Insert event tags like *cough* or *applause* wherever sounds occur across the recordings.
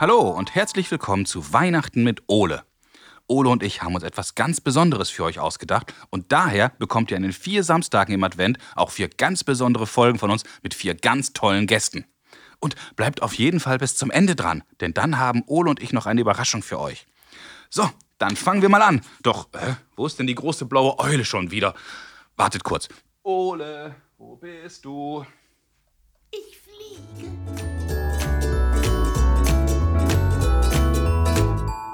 Hallo und herzlich willkommen zu Weihnachten mit Ole. Ole und ich haben uns etwas ganz Besonderes für euch ausgedacht und daher bekommt ihr in den vier Samstagen im Advent auch vier ganz besondere Folgen von uns mit vier ganz tollen Gästen. Und bleibt auf jeden Fall bis zum Ende dran, denn dann haben Ole und ich noch eine Überraschung für euch. So, dann fangen wir mal an. Doch, äh, wo ist denn die große blaue Eule schon wieder? Wartet kurz. Ole, wo bist du? Ich fliege.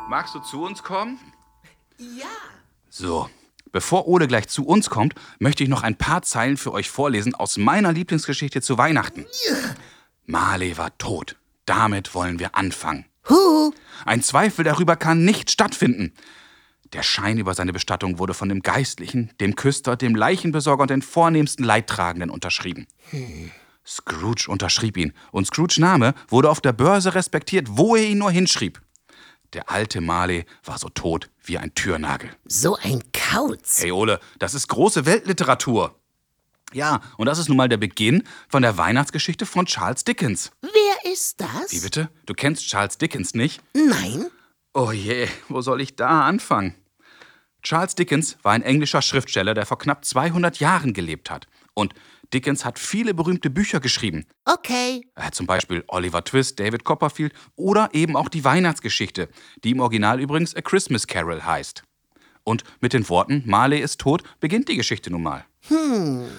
Magst du zu uns kommen? Ja. So, bevor Ole gleich zu uns kommt, möchte ich noch ein paar Zeilen für euch vorlesen aus meiner Lieblingsgeschichte zu Weihnachten. Marley war tot. Damit wollen wir anfangen. Hu. Ein Zweifel darüber kann nicht stattfinden. Der Schein über seine Bestattung wurde von dem Geistlichen, dem Küster, dem Leichenbesorger und den vornehmsten Leidtragenden unterschrieben. Scrooge unterschrieb ihn und Scrooge Name wurde auf der Börse respektiert, wo er ihn nur hinschrieb. Der alte Marley war so tot wie ein Türnagel. So ein Kauz. Hey Ole, das ist große Weltliteratur. Ja, und das ist nun mal der Beginn von der Weihnachtsgeschichte von Charles Dickens. Wer ist das? Wie bitte? Du kennst Charles Dickens nicht? Nein. Oh je, wo soll ich da anfangen? Charles Dickens war ein englischer Schriftsteller, der vor knapp 200 Jahren gelebt hat. Und Dickens hat viele berühmte Bücher geschrieben. Okay. Er hat zum Beispiel Oliver Twist, David Copperfield oder eben auch die Weihnachtsgeschichte, die im Original übrigens A Christmas Carol heißt. Und mit den Worten Marley ist tot beginnt die Geschichte nun mal.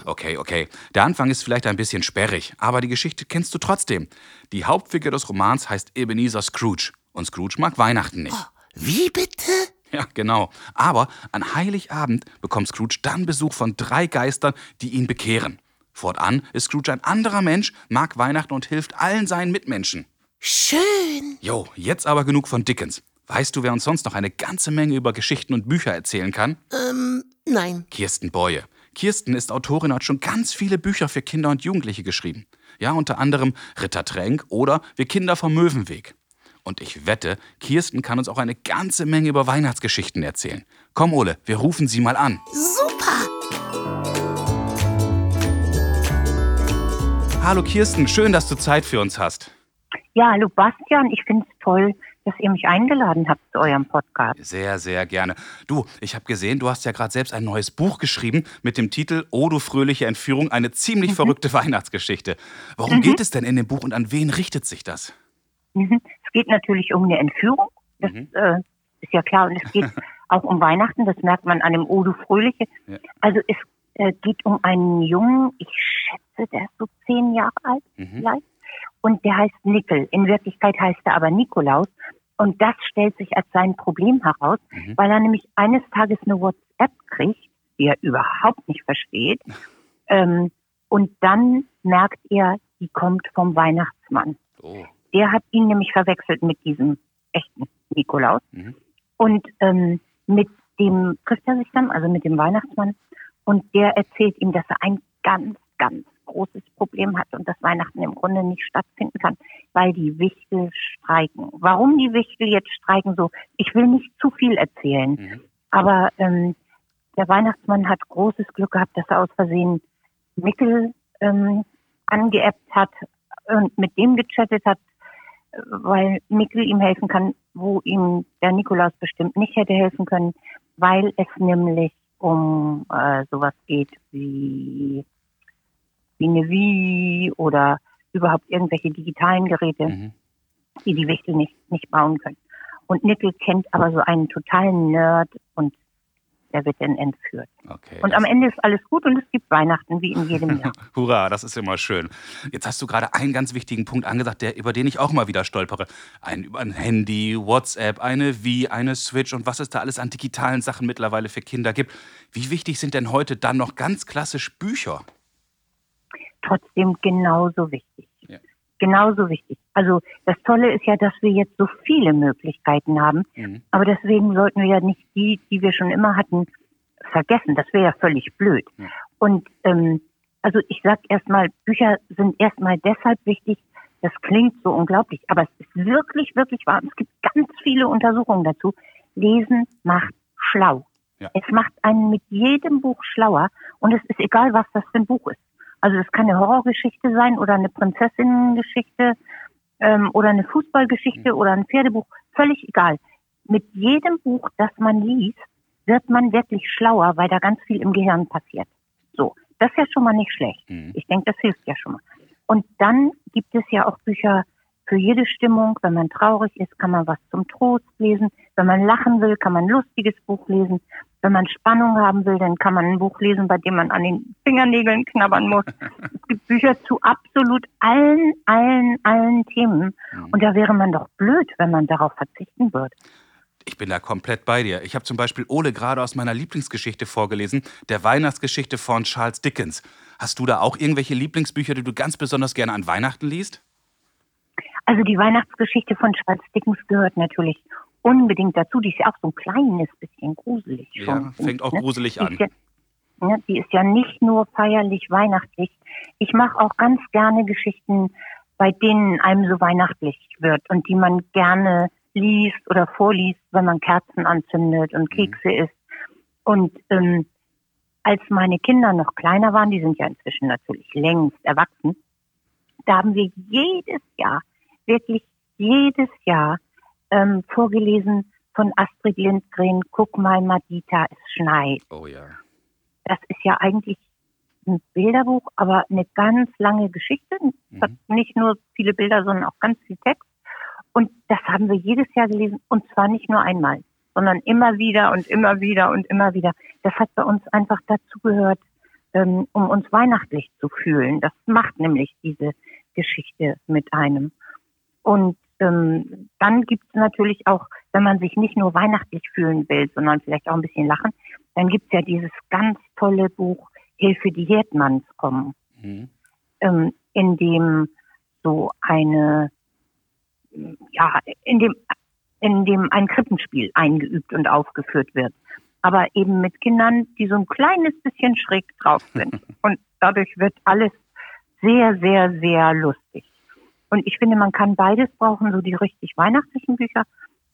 Okay, okay. Der Anfang ist vielleicht ein bisschen sperrig, aber die Geschichte kennst du trotzdem. Die Hauptfigur des Romans heißt Ebenezer Scrooge. Und Scrooge mag Weihnachten nicht. Wie bitte? Ja, genau. Aber an Heiligabend bekommt Scrooge dann Besuch von drei Geistern, die ihn bekehren. Fortan ist Scrooge ein anderer Mensch, mag Weihnachten und hilft allen seinen Mitmenschen. Schön. Jo, jetzt aber genug von Dickens. Weißt du, wer uns sonst noch eine ganze Menge über Geschichten und Bücher erzählen kann? Ähm, nein. Kirsten Boye. Kirsten ist Autorin und hat schon ganz viele Bücher für Kinder und Jugendliche geschrieben. Ja, unter anderem Ritter Tränk oder Wir Kinder vom Möwenweg. Und ich wette, Kirsten kann uns auch eine ganze Menge über Weihnachtsgeschichten erzählen. Komm, Ole, wir rufen sie mal an. Super. Hallo Kirsten, schön, dass du Zeit für uns hast. Ja, hallo Bastian, ich finde es toll, dass ihr mich eingeladen habt zu eurem Podcast. Sehr, sehr gerne. Du, ich habe gesehen, du hast ja gerade selbst ein neues Buch geschrieben mit dem Titel Oh, du fröhliche Entführung, eine ziemlich verrückte *laughs* Weihnachtsgeschichte. Worum geht es denn in dem Buch und an wen richtet sich das? Mhm. Es geht natürlich um eine Entführung, das Mhm. äh, ist ja klar, und es geht *laughs* auch um Weihnachten, das merkt man an dem Oh, du Fröhliche. Ja. Also es äh, geht um einen Jungen, ich schätze, der ist so zehn Jahre alt Mhm. vielleicht, und der heißt Nickel. In Wirklichkeit heißt er aber Nikolaus. Und das stellt sich als sein Problem heraus, Mhm. weil er nämlich eines Tages eine WhatsApp kriegt, die er überhaupt nicht versteht. *laughs* Ähm, und dann merkt er, die kommt vom Weihnachtsmann. Oh. Der hat ihn nämlich verwechselt mit diesem echten Nikolaus. Mhm. Und ähm, mit dem trifft er sich dann, also mit dem Weihnachtsmann. Und der erzählt ihm, dass er ein ganz, ganz großes Problem hat und dass Weihnachten im Grunde nicht stattfinden kann, weil die Wichtel streiken. Warum die Wichtel jetzt streiken, so, ich will nicht zu viel erzählen. Mhm. Aber ähm, der Weihnachtsmann hat großes Glück gehabt, dass er aus Versehen Mickel ähm, angeappt hat und mit dem gechattet hat, weil Mickel ihm helfen kann, wo ihm der Nikolaus bestimmt nicht hätte helfen können, weil es nämlich um äh, sowas geht wie, wie eine Wii oder überhaupt irgendwelche digitalen Geräte Mhm. die die Wichtel nicht, nicht bauen können. Und Nickel kennt aber so einen totalen Nerd und der wird dann entführt. Okay. Und am Ende ist alles gut und es gibt Weihnachten wie in jedem Jahr. *laughs* Hurra, das ist immer schön. Jetzt hast du gerade einen ganz wichtigen Punkt angesagt, der, über den ich auch mal wieder stolpere. Ein, über ein Handy, WhatsApp, eine Wii, eine Switch und was es da alles an digitalen Sachen mittlerweile für Kinder gibt. Wie wichtig sind denn heute dann noch ganz klassisch Bücher? Trotzdem genauso wichtig. Genauso wichtig. Also das Tolle ist ja, dass wir jetzt so viele Möglichkeiten haben. Mhm. Aber deswegen sollten wir ja nicht die, die wir schon immer hatten, vergessen. Das wäre ja völlig blöd. Ja. Und ähm, also ich sag erstmal, Bücher sind erstmal deshalb wichtig, das klingt so unglaublich, aber es ist wirklich, wirklich wahr. Es gibt ganz viele Untersuchungen dazu. Lesen macht schlau. Ja. Es macht einen mit jedem Buch schlauer und es ist egal, was das für ein Buch ist. Also es kann eine Horrorgeschichte sein oder eine Prinzessinnengeschichte ähm, oder eine Fußballgeschichte oder ein Pferdebuch, völlig egal. Mit jedem Buch, das man liest, wird man wirklich schlauer, weil da ganz viel im Gehirn passiert. So, das ist ja schon mal nicht schlecht. Mhm. Ich denke, das hilft ja schon mal. Und dann gibt es ja auch Bücher für jede Stimmung. Wenn man traurig ist, kann man was zum Trost lesen. Wenn man lachen will, kann man ein lustiges Buch lesen. Wenn man Spannung haben will, dann kann man ein Buch lesen, bei dem man an den Fingernägeln knabbern muss. *laughs* es gibt Bücher zu absolut allen, allen, allen Themen. Und da wäre man doch blöd, wenn man darauf verzichten würde. Ich bin da komplett bei dir. Ich habe zum Beispiel Ole gerade aus meiner Lieblingsgeschichte vorgelesen, der Weihnachtsgeschichte von Charles Dickens. Hast du da auch irgendwelche Lieblingsbücher, die du ganz besonders gerne an Weihnachten liest? Also die Weihnachtsgeschichte von Charles Dickens gehört natürlich unbedingt dazu. Die ist ja auch so ein kleines bisschen gruselig schon. Ja, fängt auch ne? gruselig Die an. ist Ja, ne, die ist ja nicht nur feierlich weihnachtlich. Ich mache auch ganz gerne Geschichten, bei denen einem so weihnachtlich wird und die man gerne liest oder vorliest, wenn man Kerzen anzündet und Kekse isst. Und ähm, als meine Kinder noch kleiner waren, die sind ja inzwischen natürlich längst erwachsen, da haben wir jedes Jahr, wirklich jedes Jahr ähm, vorgelesen von Astrid Lindgren, Guck mal, Madita, es schneit. Oh ja. Das ist ja eigentlich ein Bilderbuch, aber eine ganz lange Geschichte. Es hat nicht nur viele Bilder, sondern auch ganz viel Text. Und das haben wir jedes Jahr gelesen und zwar nicht nur einmal, sondern immer wieder und immer wieder und immer wieder. Das hat bei uns einfach dazu gehört, ähm, um uns weihnachtlich zu fühlen. Das macht nämlich diese Geschichte mit einem. Und ähm, dann gibt es natürlich auch, wenn man sich nicht nur weihnachtlich fühlen will, sondern vielleicht auch ein bisschen lachen, dann gibt es ja dieses ganz tolle Buch Hilfe, die Herdmanns kommen, Mhm. ähm, in dem so eine, ja, in dem, in dem ein Krippenspiel eingeübt und aufgeführt wird. Aber eben mit Kindern, die so ein kleines bisschen schräg drauf sind. *laughs* Und dadurch wird alles sehr, sehr, sehr lustig. Und ich finde, man kann beides brauchen, so die richtig weihnachtlichen Bücher,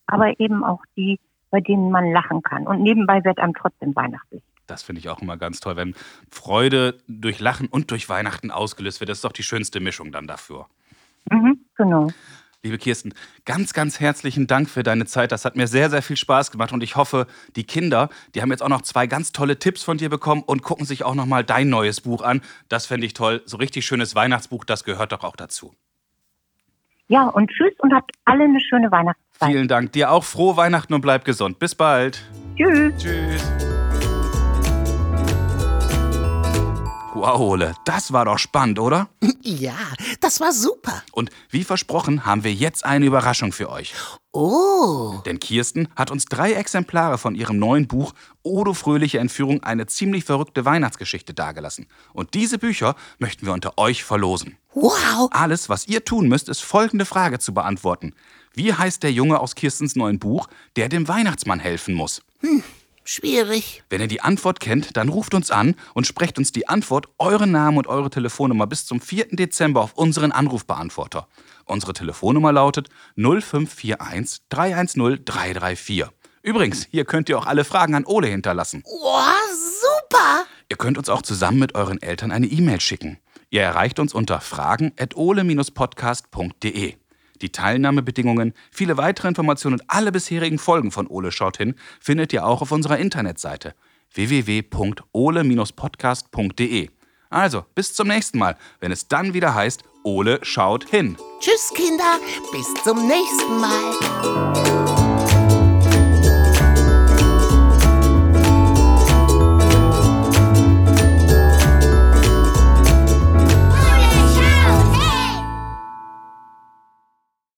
aber eben auch die, bei denen man lachen kann. Und nebenbei wird einem trotzdem weihnachtlich. Das finde ich auch immer ganz toll, wenn Freude durch Lachen und durch Weihnachten ausgelöst wird. Das ist doch die schönste Mischung dann dafür. Mhm, genau. Liebe Kirsten, ganz, ganz herzlichen Dank für deine Zeit. Das hat mir sehr, sehr viel Spaß gemacht und ich hoffe, die Kinder, die haben jetzt auch noch zwei ganz tolle Tipps von dir bekommen und gucken sich auch noch mal dein neues Buch an. Das fände ich toll. So richtig schönes Weihnachtsbuch, das gehört doch auch dazu. Ja, und tschüss und habt alle eine schöne Weihnachtszeit. Vielen Dank. Dir auch frohe Weihnachten und bleib gesund. Bis bald. Tschüss. Tschüss. Wow, Ole, das war doch spannend, oder? *laughs* Ja, das war super. Und wie versprochen haben wir jetzt eine Überraschung für euch. Oh, Denn Kirsten hat uns drei Exemplare von ihrem neuen Buch Odo Fröhliche Entführung eine ziemlich verrückte Weihnachtsgeschichte dagelassen. Und diese Bücher möchten wir unter euch verlosen. wow. Alles, was ihr tun müsst, ist folgende Frage zu beantworten. Wie heißt der Junge aus Kirstens neuen Buch, der dem Weihnachtsmann helfen muss? Schwierig. Wenn ihr die Antwort kennt, dann ruft uns an und sprecht uns die Antwort, euren Namen und eure Telefonnummer bis zum 4. Dezember auf unseren Anrufbeantworter. Unsere Telefonnummer lautet 0541 310 334. Übrigens, hier könnt ihr auch alle Fragen an Ole hinterlassen. Wow, super. Ihr könnt uns auch zusammen mit euren Eltern eine E-Mail schicken. Ihr erreicht uns unter fragen.ole-podcast.de. Die Teilnahmebedingungen, viele weitere Informationen und alle bisherigen Folgen von Ole schaut hin findet ihr auch auf unserer Internetseite www.ole-podcast.de. Also, bis zum nächsten Mal, wenn es dann wieder heißt, Ole schaut hin. Tschüss, Kinder. Bis zum nächsten Mal.